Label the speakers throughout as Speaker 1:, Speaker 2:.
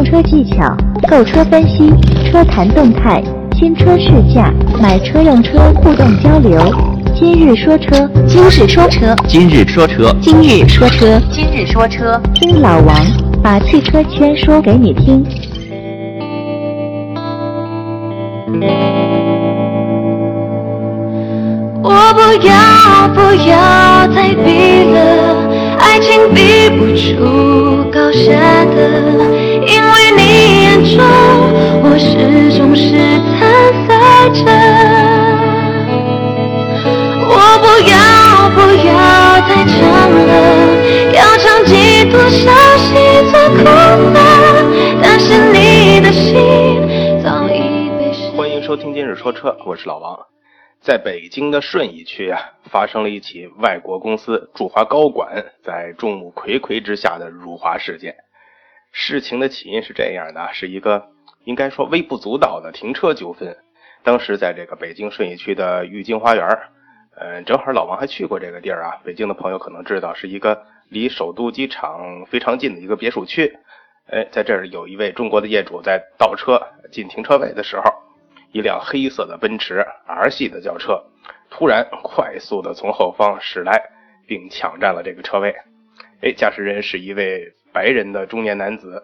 Speaker 1: 用车技巧、购车分析、车谈动态、新车试驾、买车用车互动交流。今日说车，
Speaker 2: 今日说车，
Speaker 3: 今日说车，
Speaker 2: 今日说车，
Speaker 4: 今日说车，
Speaker 1: 听老王把汽车圈说给你听。
Speaker 5: 我不要，不要再比了，爱情比不出高下的，因为你眼中我始终是参赛者。我不要，不要再唱了，要唱几多少戏做空了，但是你的心早已被
Speaker 6: 欢迎收听今日说车，我是老王。在北京的顺义区啊，发生了一起外国公司驻华高管在众目睽睽之下的辱华事件。事情的起因是这样的，是一个应该说微不足道的停车纠纷。当时在这个北京顺义区的郁金花园，嗯，正好老王还去过这个地儿啊。北京的朋友可能知道，是一个离首都机场非常近的一个别墅区。哎，在这儿有一位中国的业主在倒车进停车位的时候。一辆黑色的奔驰 R 系的轿车突然快速的从后方驶来，并抢占了这个车位。哎，驾驶人是一位白人的中年男子。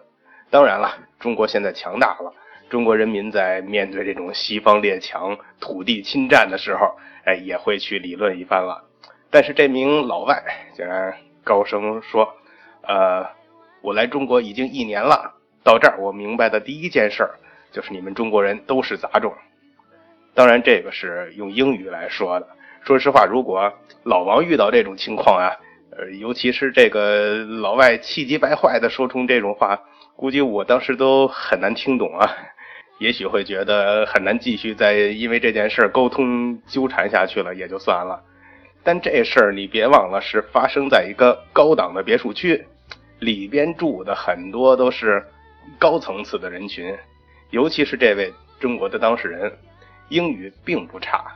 Speaker 6: 当然了，中国现在强大了，中国人民在面对这种西方列强土地侵占的时候，哎，也会去理论一番了。但是这名老外竟然高声说：“呃，我来中国已经一年了，到这儿我明白的第一件事。”就是你们中国人都是杂种，当然这个是用英语来说的。说实话，如果老王遇到这种情况啊，呃，尤其是这个老外气急败坏的说出这种话，估计我当时都很难听懂啊，也许会觉得很难继续再因为这件事沟通纠缠下去了，也就算了。但这事儿你别忘了，是发生在一个高档的别墅区，里边住的很多都是高层次的人群。尤其是这位中国的当事人，英语并不差，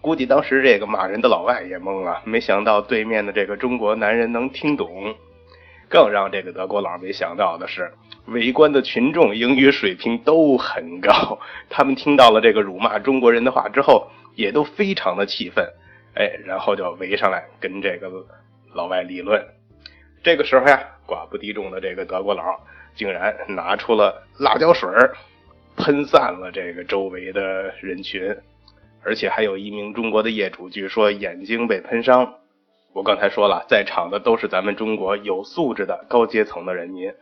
Speaker 6: 估计当时这个骂人的老外也懵了，没想到对面的这个中国男人能听懂。更让这个德国佬没想到的是，围观的群众英语水平都很高，他们听到了这个辱骂中国人的话之后，也都非常的气愤，哎，然后就围上来跟这个老外理论。这个时候呀，寡不敌众的这个德国佬竟然拿出了辣椒水。喷散了这个周围的人群，而且还有一名中国的业主，据说眼睛被喷伤。我刚才说了，在场的都是咱们中国有素质的高阶层的人民，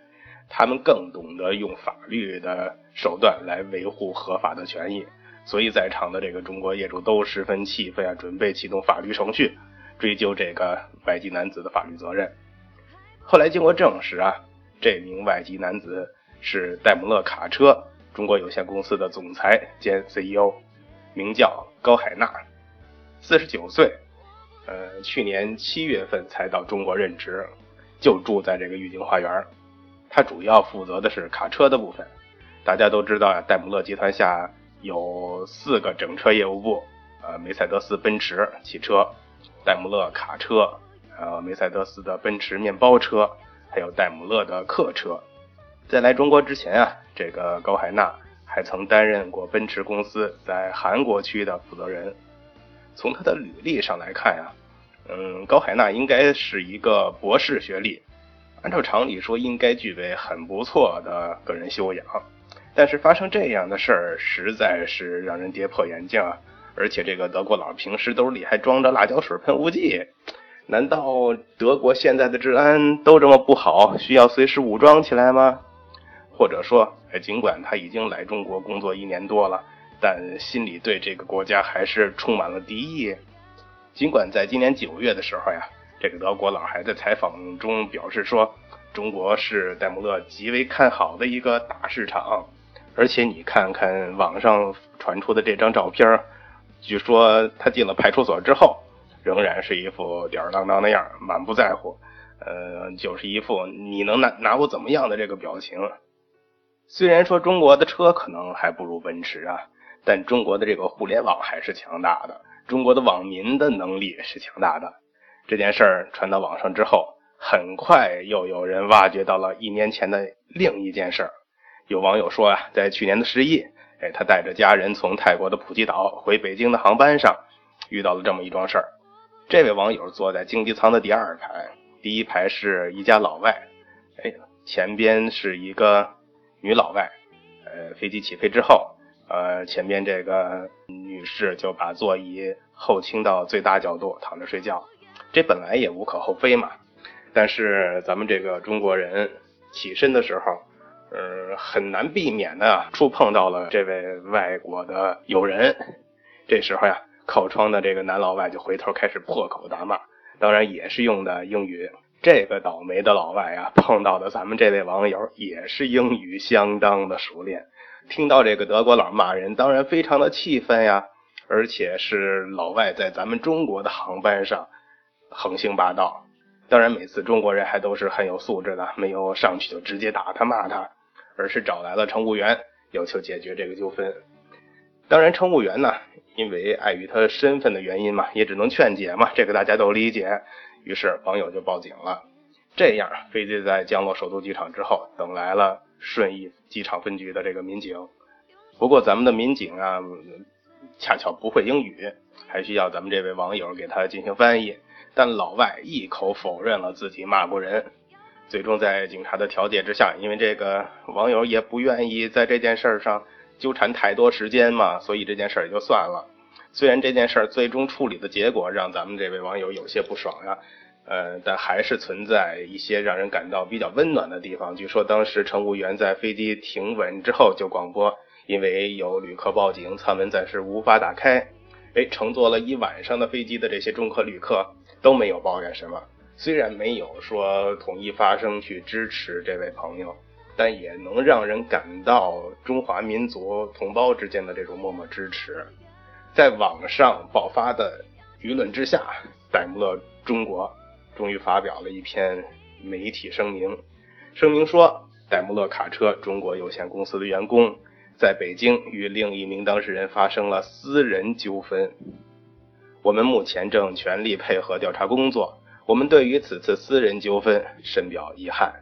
Speaker 6: 他们更懂得用法律的手段来维护合法的权益，所以在场的这个中国业主都十分气愤啊，准备启动法律程序追究这个外籍男子的法律责任。后来经过证实啊，这名外籍男子是戴姆勒卡车。中国有限公司的总裁兼 CEO，名叫高海纳，四十九岁，呃，去年七月份才到中国任职，就住在这个御景花园。他主要负责的是卡车的部分。大家都知道呀，戴姆勒集团下有四个整车业务部，呃，梅赛德斯奔驰汽车、戴姆勒卡车，呃，梅赛德斯的奔驰面包车，还有戴姆勒的客车。在来中国之前啊，这个高海纳还曾担任过奔驰公司在韩国区的负责人。从他的履历上来看呀，嗯，高海纳应该是一个博士学历，按照常理说应该具备很不错的个人修养。但是发生这样的事儿，实在是让人跌破眼镜啊！而且这个德国佬平时兜里还装着辣椒水喷雾剂，难道德国现在的治安都这么不好，需要随时武装起来吗？或者说，尽管他已经来中国工作一年多了，但心里对这个国家还是充满了敌意。尽管在今年九月的时候呀，这个德国佬还在采访中表示说，中国是戴姆勒极为看好的一个大市场。而且你看看网上传出的这张照片，据说他进了派出所之后，仍然是一副吊儿郎当的样，满不在乎，呃，就是一副你能拿拿我怎么样的这个表情。虽然说中国的车可能还不如奔驰啊，但中国的这个互联网还是强大的，中国的网民的能力是强大的。这件事儿传到网上之后，很快又有人挖掘到了一年前的另一件事儿，有网友说啊，在去年的十一，哎，他带着家人从泰国的普吉岛回北京的航班上，遇到了这么一桩事儿。这位网友坐在经济舱的第二排，第一排是一家老外，哎，前边是一个女老外。呃，飞机起飞之后，呃，前边这个女士就把座椅后倾到最大角度躺着睡觉，这本来也无可厚非嘛。但是咱们这个中国人起身的时候，呃，很难避免的触碰到了这位外国的友人。这时候呀，靠窗的这个男老外就回头开始破口大骂，当然也是用的英语。这个倒霉的老外啊，碰到的咱们这位网友也是英语相当的熟练。听到这个德国佬骂人，当然非常的气愤呀。而且是老外在咱们中国的航班上横行霸道。当然，每次中国人还都是很有素质的，没有上去就直接打他骂他，而是找来了乘务员，要求解决这个纠纷。当然，乘务员呢，因为碍于他身份的原因嘛，也只能劝解嘛，这个大家都理解。于是网友就报警了。这样，飞机在降落首都机场之后，等来了顺义机场分局的这个民警。不过，咱们的民警啊，恰巧不会英语，还需要咱们这位网友给他进行翻译。但老外一口否认了自己骂过人，最终在警察的调解之下，因为这个网友也不愿意在这件事上纠缠太多时间嘛，所以这件事也就算了。虽然这件事儿最终处理的结果让咱们这位网友有些不爽呀，呃，但还是存在一些让人感到比较温暖的地方。据说当时乘务员在飞机停稳之后就广播，因为有旅客报警，舱门暂时无法打开。哎，乘坐了一晚上的飞机的这些中客旅客。都没有抱怨什么，虽然没有说统一发声去支持这位朋友，但也能让人感到中华民族同胞之间的这种默默支持。在网上爆发的舆论之下，戴姆勒中国终于发表了一篇媒体声明，声明说，戴姆勒卡车中国有限公司的员工在北京与另一名当事人发生了私人纠纷。我们目前正全力配合调查工作。我们对于此次私人纠纷深表遗憾。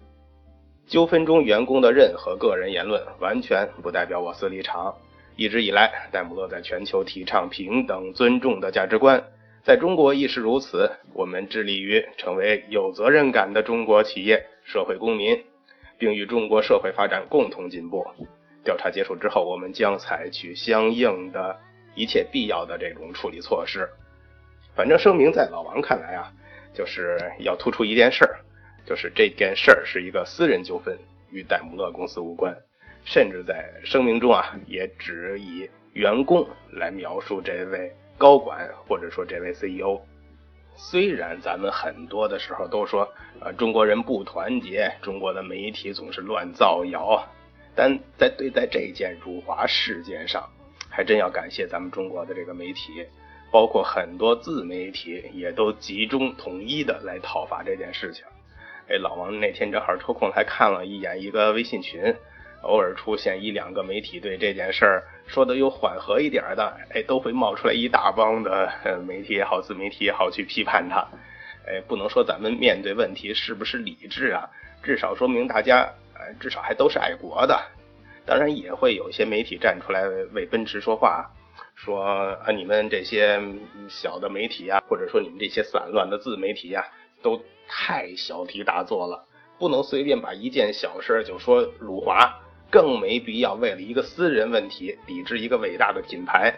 Speaker 6: 纠纷中员工的任何个人言论完全不代表我司立场。一直以来，戴姆勒在全球提倡平等、尊重的价值观，在中国亦是如此。我们致力于成为有责任感的中国企业、社会公民，并与中国社会发展共同进步。调查结束之后，我们将采取相应的一切必要的这种处理措施。反正声明在老王看来啊，就是要突出一件事儿，就是这件事儿是一个私人纠纷，与戴姆勒公司无关。甚至在声明中啊，也只以员工来描述这位高管或者说这位 CEO。虽然咱们很多的时候都说，呃，中国人不团结，中国的媒体总是乱造谣，但在对待这件辱华事件上，还真要感谢咱们中国的这个媒体。包括很多自媒体也都集中统一的来讨伐这件事情。哎，老王那天正好抽空还看了一眼一个微信群，偶尔出现一两个媒体对这件事儿说的又缓和一点的，哎，都会冒出来一大帮的媒体也好，自媒体也好去批判他。哎，不能说咱们面对问题是不是理智啊，至少说明大家，呃，至少还都是爱国的。当然也会有一些媒体站出来为奔驰说话。说啊，你们这些小的媒体啊，或者说你们这些散乱的自媒体呀，都太小题大做了，不能随便把一件小事就说辱华，更没必要为了一个私人问题抵制一个伟大的品牌。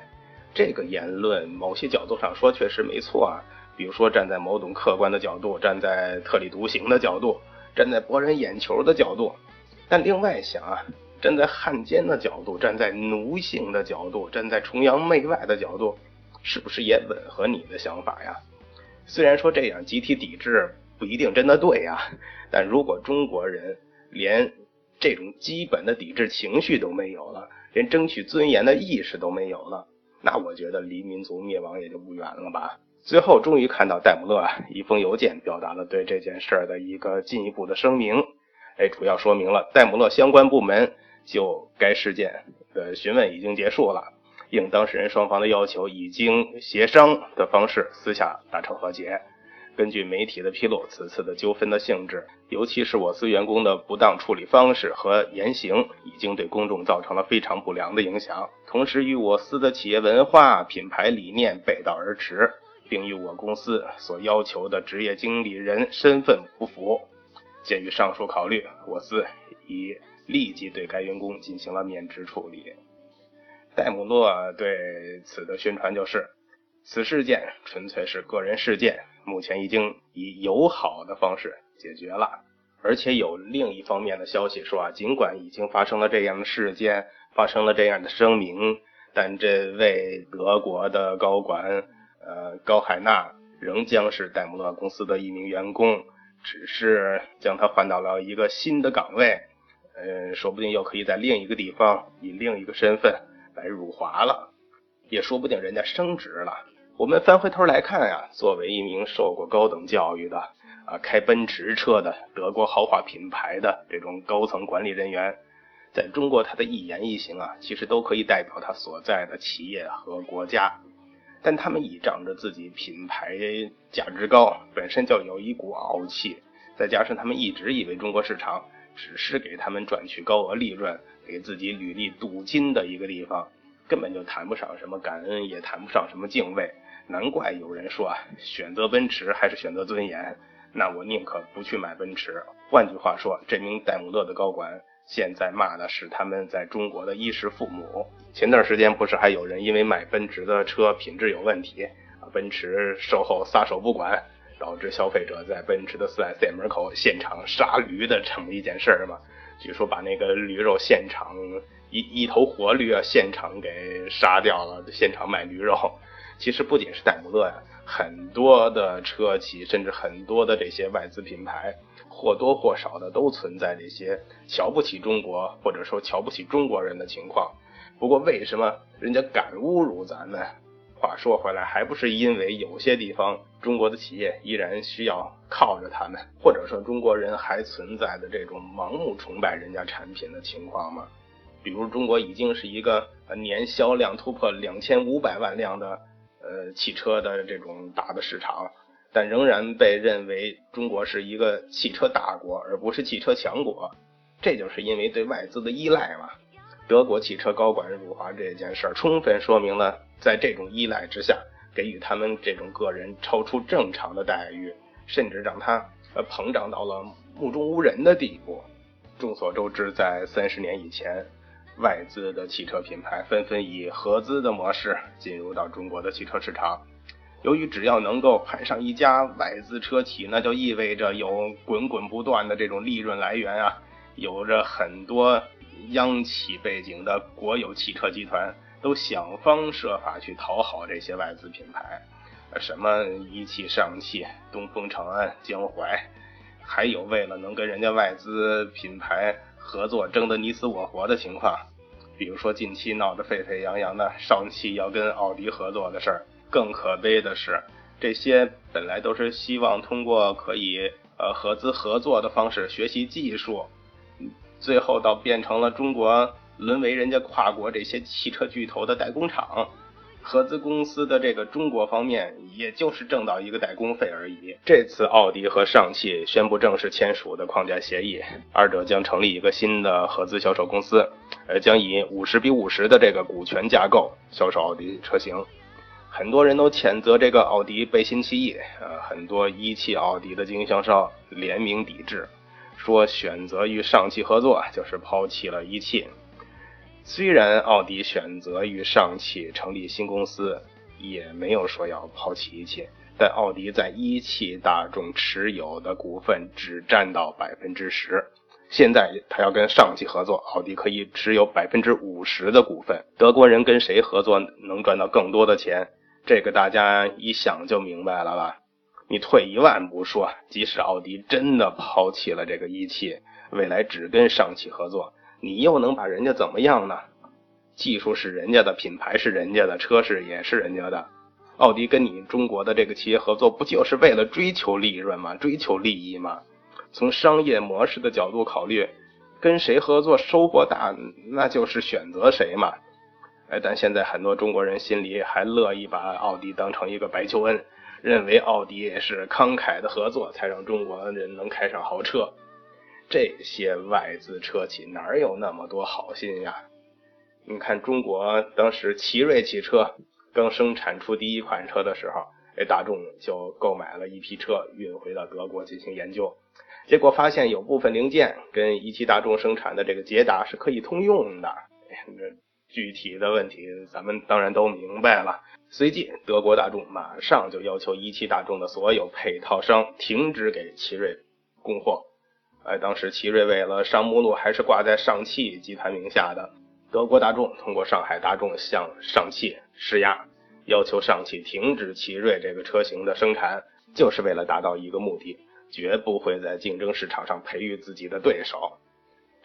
Speaker 6: 这个言论某些角度上说确实没错啊，比如说站在某种客观的角度，站在特立独行的角度，站在博人眼球的角度，但另外想啊。站在汉奸的角度，站在奴性的角度，站在崇洋媚外的角度，是不是也吻合你的想法呀？虽然说这样集体抵制不一定真的对呀，但如果中国人连这种基本的抵制情绪都没有了，连争取尊严的意识都没有了，那我觉得离民族灭亡也就不远了吧。最后终于看到戴姆勒啊一封邮件，表达了对这件事儿的一个进一步的声明。哎，主要说明了戴姆勒相关部门。就该事件的询问已经结束了，应当事人双方的要求，已经协商的方式私下达成和解。根据媒体的披露，此次的纠纷的性质，尤其是我司员工的不当处理方式和言行，已经对公众造成了非常不良的影响，同时与我司的企业文化、品牌理念背道而驰，并与我公司所要求的职业经理人身份不符。鉴于上述考虑，我司已立即对该员工进行了免职处理。戴姆勒对此的宣传就是。此事件纯粹是个人事件，目前已经以友好的方式解决了。而且有另一方面的消息说啊，尽管已经发生了这样的事件，发生了这样的声明，但这位德国的高管，呃，高海纳仍将是戴姆勒公司的一名员工，只是将他换到了一个新的岗位，呃，说不定又可以在另一个地方以另一个身份来辱华了，也说不定人家升职了。我们翻回头来看呀，作为一名受过高等教育的啊，开奔驰车的德国豪华品牌的这种高层管理人员，在中国他的一言一行啊，其实都可以代表他所在的企业和国家。但他们倚仗着自己品牌价值高，本身就有一股傲气，再加上他们一直以为中国市场只是给他们赚取高额利润、给自己履历镀金的一个地方，根本就谈不上什么感恩，也谈不上什么敬畏。难怪有人说啊，选择奔驰还是选择尊严？那我宁可不去买奔驰。换句话说，这名戴姆勒的高管现在骂的是他们在中国的衣食父母。前段时间不是还有人因为买奔驰的车品质有问题，奔驰售后撒手不管，导致消费者在奔驰的 4S 店门口现场杀驴的这么一件事儿吗？据说把那个驴肉现场一一头活驴啊，现场给杀掉了，现场卖驴肉。其实不仅是戴姆勒呀，很多的车企，甚至很多的这些外资品牌，或多或少的都存在这些瞧不起中国或者说瞧不起中国人的情况。不过为什么人家敢侮辱咱们？话说回来，还不是因为有些地方中国的企业依然需要靠着他们，或者说中国人还存在的这种盲目崇拜人家产品的情况吗？比如中国已经是一个年销量突破两千五百万辆的。呃，汽车的这种大的市场，但仍然被认为中国是一个汽车大国，而不是汽车强国。这就是因为对外资的依赖嘛。德国汽车高管辱华这件事儿，充分说明了在这种依赖之下，给予他们这种个人超出正常的待遇，甚至让他呃膨胀到了目中无人的地步。众所周知，在三十年以前。外资的汽车品牌纷纷以合资的模式进入到中国的汽车市场。由于只要能够攀上一家外资车企，那就意味着有滚滚不断的这种利润来源啊！有着很多央企背景的国有汽车集团都想方设法去讨好这些外资品牌，什么一汽、上汽、东风、长安、江淮，还有为了能跟人家外资品牌。合作争得你死我活的情况，比如说近期闹得沸沸扬扬的上汽要跟奥迪合作的事儿。更可悲的是，这些本来都是希望通过可以呃合资合作的方式学习技术，最后倒变成了中国沦为人家跨国这些汽车巨头的代工厂。合资公司的这个中国方面，也就是挣到一个代工费而已。这次奥迪和上汽宣布正式签署的框架协议，二者将成立一个新的合资销售公司，呃，将以五十比五十的这个股权架构销售奥迪车型。很多人都谴责这个奥迪背信弃义，呃，很多一汽奥迪的经销商联名抵制，说选择与上汽合作就是抛弃了一汽。虽然奥迪选择与上汽成立新公司，也没有说要抛弃一汽，但奥迪在一汽大众持有的股份只占到百分之十。现在他要跟上汽合作，奥迪可以持有百分之五十的股份。德国人跟谁合作能赚到更多的钱？这个大家一想就明白了吧？你退一万步说，即使奥迪真的抛弃了这个一汽，未来只跟上汽合作。你又能把人家怎么样呢？技术是人家的，品牌是人家的，车是也是人家的。奥迪跟你中国的这个企业合作，不就是为了追求利润吗？追求利益吗？从商业模式的角度考虑，跟谁合作收获大，那就是选择谁嘛。哎，但现在很多中国人心里还乐意把奥迪当成一个白求恩，认为奥迪是慷慨的合作才让中国人能开上豪车。这些外资车企哪有那么多好心呀？你看中国当时奇瑞汽车刚生产出第一款车的时候，哎，大众就购买了一批车运回到德国进行研究，结果发现有部分零件跟一汽大众生产的这个捷达是可以通用的。这具体的问题咱们当然都明白了。随即，德国大众马上就要求一汽大众的所有配套商停止给奇瑞供货。哎，当时奇瑞为了上目录，还是挂在上汽集团名下的。德国大众通过上海大众向上汽施压，要求上汽停止奇瑞这个车型的生产，就是为了达到一个目的：绝不会在竞争市场上培育自己的对手。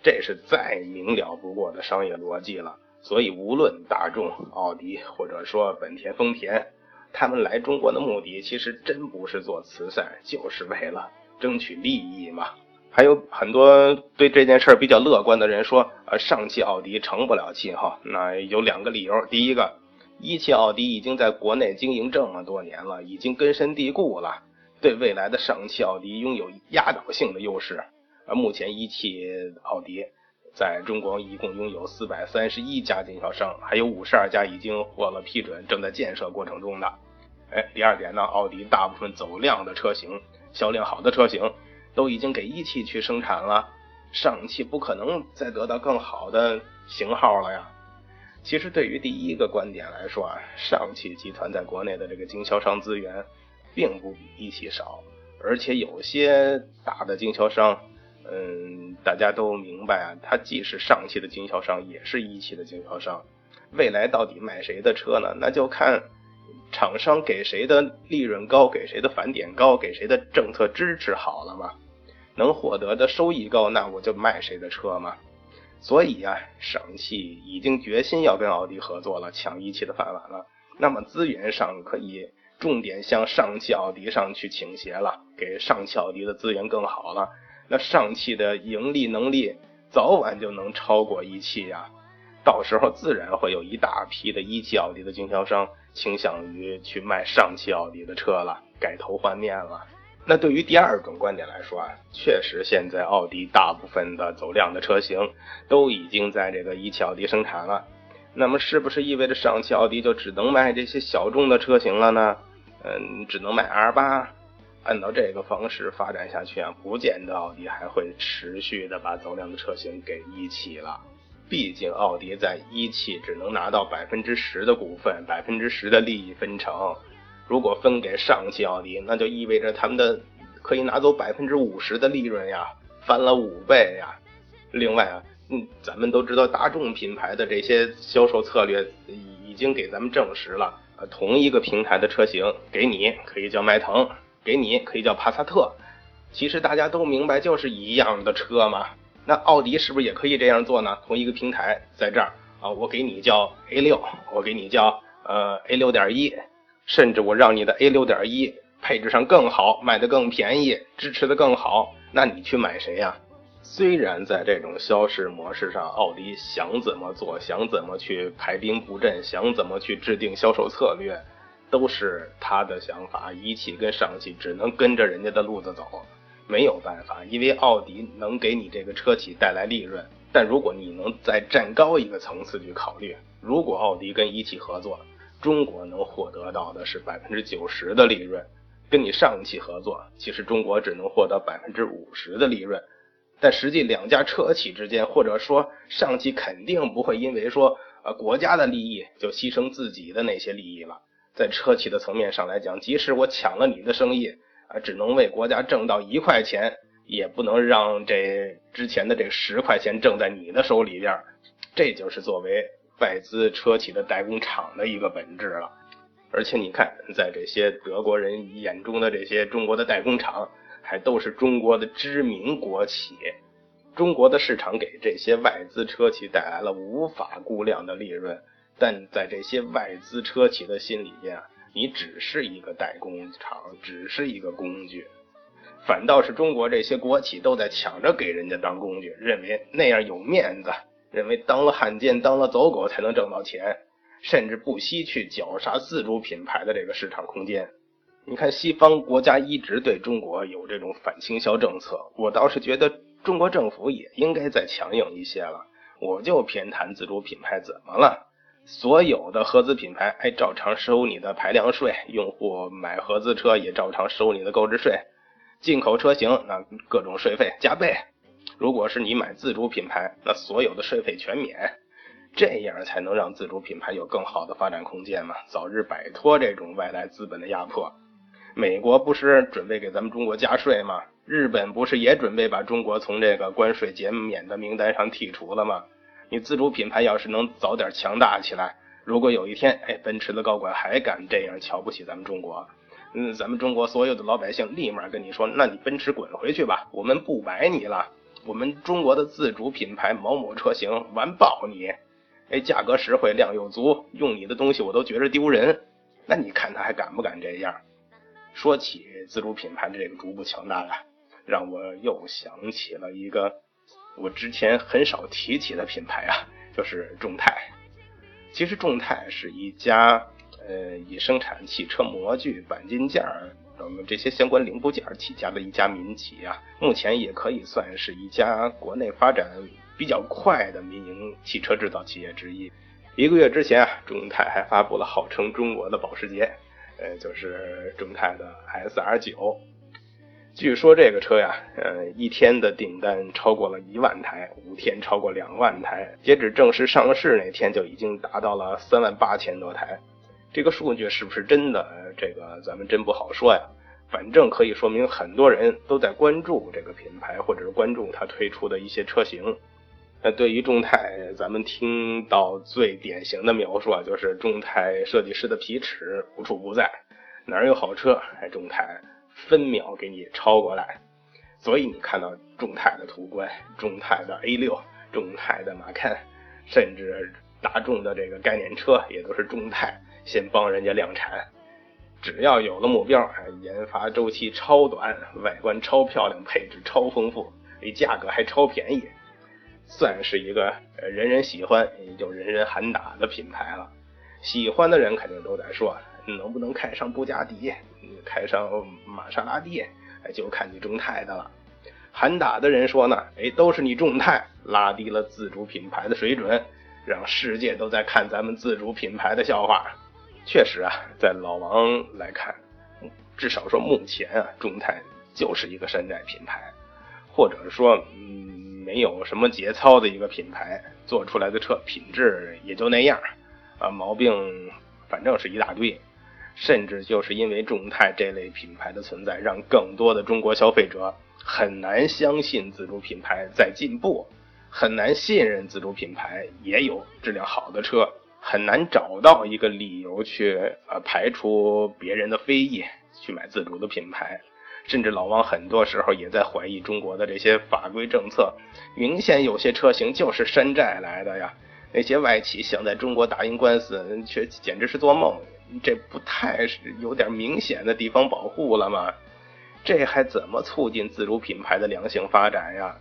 Speaker 6: 这是再明了不过的商业逻辑了。所以，无论大众、奥迪，或者说本田、丰田，他们来中国的目的，其实真不是做慈善，就是为了争取利益嘛。还有很多对这件事比较乐观的人说，呃，上汽奥迪成不了气哈。那有两个理由：第一个，一汽奥迪已经在国内经营这么多年了，已经根深蒂固了，对未来的上汽奥迪拥有压倒性的优势。而目前一汽奥迪在中国一共拥有四百三十一家经销商，还有五十二家已经获了批准，正在建设过程中的。哎，第二点呢，奥迪大部分走量的车型、销量好的车型。都已经给一汽去生产了，上汽不可能再得到更好的型号了呀。其实对于第一个观点来说啊，上汽集团在国内的这个经销商资源并不比一汽少，而且有些大的经销商，嗯，大家都明白啊，它既是上汽的经销商，也是一汽的经销商。未来到底卖谁的车呢？那就看厂商给谁的利润高，给谁的返点高，给谁的政策支持好了嘛。能获得的收益高，那我就卖谁的车嘛。所以啊，上汽已经决心要跟奥迪合作了，抢一汽的饭碗了。那么资源上可以重点向上汽奥迪上去倾斜了，给上汽奥迪的资源更好了。那上汽的盈利能力早晚就能超过一汽呀。到时候自然会有一大批的一汽奥迪的经销商倾向于去卖上汽奥迪的车了，改头换面了。那对于第二种观点来说啊，确实现在奥迪大部分的走量的车型都已经在这个一汽奥迪生产了，那么是不是意味着上汽奥迪就只能卖这些小众的车型了呢？嗯，只能卖 R 八。按照这个方式发展下去啊，不见得奥迪还会持续的把走量的车型给一汽了。毕竟奥迪在一汽只能拿到百分之十的股份，百分之十的利益分成。如果分给上汽奥迪，那就意味着他们的可以拿走百分之五十的利润呀，翻了五倍呀。另外啊，嗯，咱们都知道大众品牌的这些销售策略已经给咱们证实了，同一个平台的车型，给你可以叫迈腾，给你可以叫帕萨特，其实大家都明白就是一样的车嘛。那奥迪是不是也可以这样做呢？同一个平台在这儿啊，我给你叫 A 六，我给你叫呃 A 六点一。甚至我让你的 A 六点一配置上更好，卖的更便宜，支持的更好，那你去买谁呀？虽然在这种销市模式上，奥迪想怎么做，想怎么去排兵布阵，想怎么去制定销售策略，都是他的想法。一汽跟上汽只能跟着人家的路子走，没有办法，因为奥迪能给你这个车企带来利润。但如果你能再站高一个层次去考虑，如果奥迪跟一汽合作，中国能获得到的是百分之九十的利润，跟你上汽合作，其实中国只能获得百分之五十的利润。但实际两家车企之间，或者说上汽肯定不会因为说呃国家的利益就牺牲自己的那些利益了。在车企的层面上来讲，即使我抢了你的生意啊，只能为国家挣到一块钱，也不能让这之前的这十块钱挣在你的手里边。这就是作为。外资车企的代工厂的一个本质了，而且你看，在这些德国人眼中的这些中国的代工厂，还都是中国的知名国企。中国的市场给这些外资车企带来了无法估量的利润，但在这些外资车企的心里边，你只是一个代工厂，只是一个工具。反倒是中国这些国企都在抢着给人家当工具，认为那样有面子。认为当了汉奸、当了走狗才能挣到钱，甚至不惜去绞杀自主品牌的这个市场空间。你看西方国家一直对中国有这种反倾销政策，我倒是觉得中国政府也应该再强硬一些了。我就偏袒自主品牌，怎么了？所有的合资品牌，哎，照常收你的排量税，用户买合资车也照常收你的购置税，进口车型那各种税费加倍。如果是你买自主品牌，那所有的税费全免，这样才能让自主品牌有更好的发展空间嘛，早日摆脱这种外来资本的压迫。美国不是准备给咱们中国加税吗？日本不是也准备把中国从这个关税减免的名单上剔除了吗？你自主品牌要是能早点强大起来，如果有一天，哎，奔驰的高管还敢这样瞧不起咱们中国，嗯，咱们中国所有的老百姓立马跟你说，那你奔驰滚回去吧，我们不买你了，我们中国的自主品牌某某车型完爆你，哎，价格实惠，量又足，用你的东西我都觉着丢人，那你看他还敢不敢这样？说起自主品牌的这个逐步强大啊，让我又想起了一个。我之前很少提起的品牌啊，就是众泰。其实众泰是一家呃以生产汽车模具、钣金件儿等这些相关零部件起家的一家民企啊。目前也可以算是一家国内发展比较快的民营汽车制造企业之一。一个月之前啊，众泰还发布了号称中国的保时捷，呃，就是众泰的 S R 九。据说这个车呀，呃，一天的订单超过了一万台，五天超过两万台，截止正式上市那天就已经达到了三万八千多台。这个数据是不是真的？这个咱们真不好说呀。反正可以说明很多人都在关注这个品牌，或者是关注它推出的一些车型。那对于众泰，咱们听到最典型的描述啊，就是众泰设计师的皮尺无处不在，哪儿有好车，哎，众泰。分秒给你超过来，所以你看到众泰的途观、众泰的 A 六、众泰的马看，甚至大众的这个概念车，也都是众泰先帮人家量产。只要有了目标，研发周期超短，外观超漂亮，配置超丰富，价格还超便宜，算是一个人人喜欢也就人人喊打的品牌了。喜欢的人肯定都在说。能不能开上布加迪，开上玛莎拉蒂，就看你众泰的了。喊打的人说呢，哎，都是你众泰拉低了自主品牌的水准，让世界都在看咱们自主品牌的笑话。确实啊，在老王来看，至少说目前啊，众泰就是一个山寨品牌，或者说，嗯，没有什么节操的一个品牌，做出来的车品质也就那样，啊，毛病反正是一大堆。甚至就是因为众泰这类品牌的存在，让更多的中国消费者很难相信自主品牌在进步，很难信任自主品牌也有质量好的车，很难找到一个理由去呃排除别人的非议去买自主的品牌。甚至老王很多时候也在怀疑中国的这些法规政策，明显有些车型就是山寨来的呀。那些外企想在中国打赢官司，却简直是做梦。这不太是有点明显的地方保护了吗？这还怎么促进自主品牌的良性发展呀？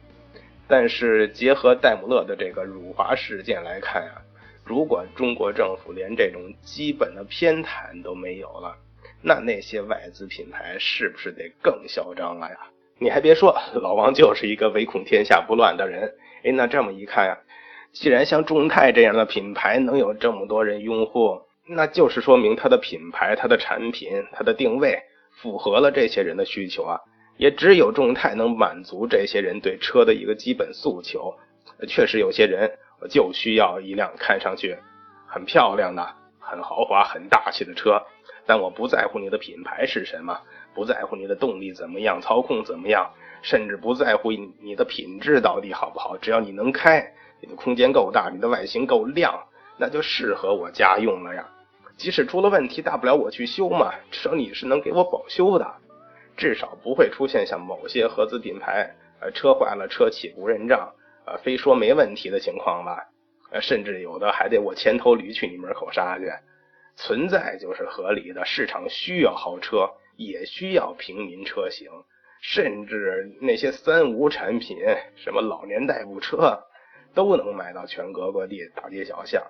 Speaker 6: 但是结合戴姆勒的这个辱华事件来看啊，如果中国政府连这种基本的偏袒都没有了，那那些外资品牌是不是得更嚣张了呀？你还别说，老王就是一个唯恐天下不乱的人。哎，那这么一看呀，既然像众泰这样的品牌能有这么多人拥护。那就是说明它的品牌、它的产品、它的定位符合了这些人的需求啊，也只有众泰能满足这些人对车的一个基本诉求。确实有些人就需要一辆看上去很漂亮的、很豪华、很大气的车，但我不在乎你的品牌是什么，不在乎你的动力怎么样、操控怎么样，甚至不在乎你的品质到底好不好，只要你能开，你的空间够大，你的外形够亮，那就适合我家用了呀。即使出了问题，大不了我去修嘛，至少你是能给我保修的，至少不会出现像某些合资品牌，呃，车坏了车企不认账，呃，非说没问题的情况吧，呃，甚至有的还得我牵头驴去你门口杀去，存在就是合理的，市场需要豪车，也需要平民车型，甚至那些三无产品，什么老年代步车，都能买到全国各地大街小巷，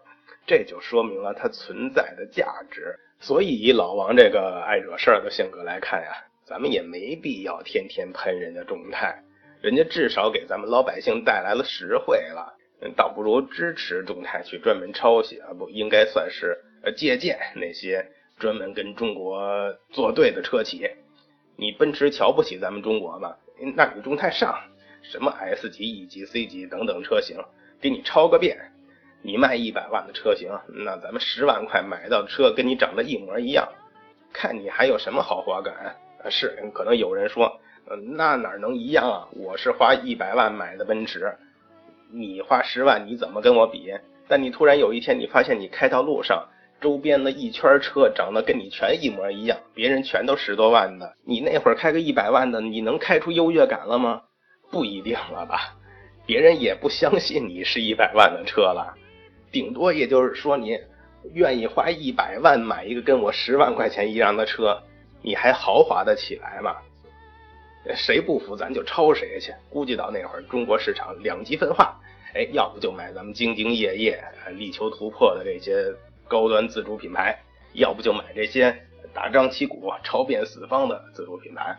Speaker 6: 这就说明了它存在的价值。所以以老王这个爱惹事儿的性格来看呀，咱们也没必要天天喷人家众泰，人家至少给咱们老百姓带来了实惠了，倒不如支持众泰去专门抄袭啊，不应该算是呃借鉴那些专门跟中国作对的车企。你奔驰瞧不起咱们中国吗？那你众泰上什么 S 级、E 级、C 级等等车型，给你抄个遍。你卖一百万的车型，那咱们十万块买到的车跟你长得一模一样，看你还有什么豪华感？是，可能有人说，那哪能一样啊？我是花一百万买的奔驰，你花十万，你怎么跟我比？但你突然有一天，你发现你开到路上，周边的一圈车长得跟你全一模一样，别人全都十多万的，你那会儿开个一百万的，你能开出优越感了吗？不一定了吧？别人也不相信你是一百万的车了。顶多也就是说，你愿意花一百万买一个跟我十万块钱一样的车，你还豪华的起来吗？谁不服咱就抄谁去。估计到那会儿，中国市场两极分化，哎，要不就买咱们兢兢业业、力求突破的这些高端自主品牌，要不就买这些大张旗鼓、朝遍四方的自主品牌。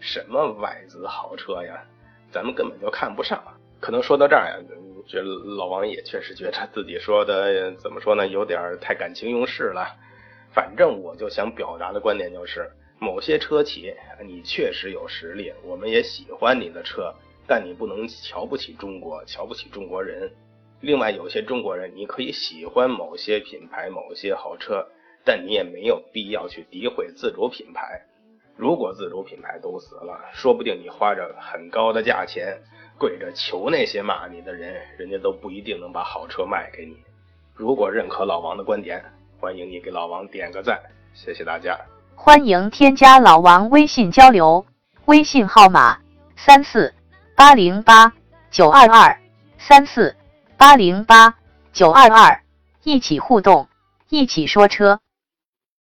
Speaker 6: 什么外资豪车呀，咱们根本就看不上。可能说到这儿呀。觉得老王也确实觉得自己说的怎么说呢，有点太感情用事了。反正我就想表达的观点就是，某些车企你确实有实力，我们也喜欢你的车，但你不能瞧不起中国，瞧不起中国人。另外，有些中国人你可以喜欢某些品牌、某些好车，但你也没有必要去诋毁自主品牌。如果自主品牌都死了，说不定你花着很高的价钱。跪着求那些骂你的人，人家都不一定能把好车卖给你。如果认可老王的观点，欢迎你给老王点个赞，谢谢大家。
Speaker 2: 欢迎添加老王微信交流，微信号码三四八零八九二二三四八零八九二二，一起互动，一起说车。